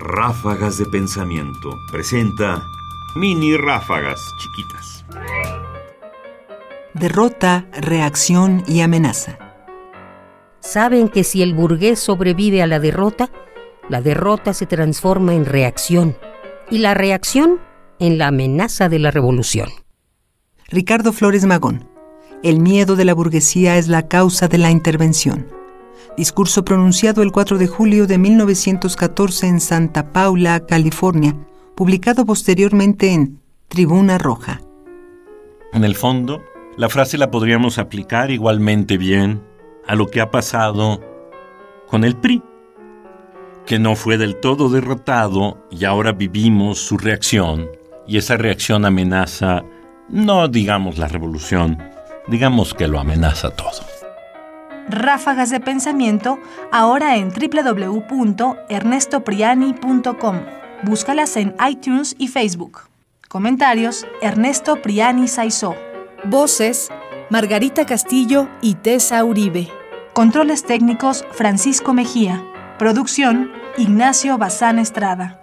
Ráfagas de Pensamiento presenta mini ráfagas chiquitas. Derrota, reacción y amenaza. Saben que si el burgués sobrevive a la derrota, la derrota se transforma en reacción y la reacción en la amenaza de la revolución. Ricardo Flores Magón. El miedo de la burguesía es la causa de la intervención. Discurso pronunciado el 4 de julio de 1914 en Santa Paula, California, publicado posteriormente en Tribuna Roja. En el fondo, la frase la podríamos aplicar igualmente bien a lo que ha pasado con el PRI, que no fue del todo derrotado y ahora vivimos su reacción, y esa reacción amenaza, no digamos la revolución, digamos que lo amenaza todo. Ráfagas de pensamiento ahora en www.ernestopriani.com. Búscalas en iTunes y Facebook. Comentarios: Ernesto Priani Saizó. Voces: Margarita Castillo y Tessa Uribe. Controles técnicos: Francisco Mejía. Producción: Ignacio Bazán Estrada.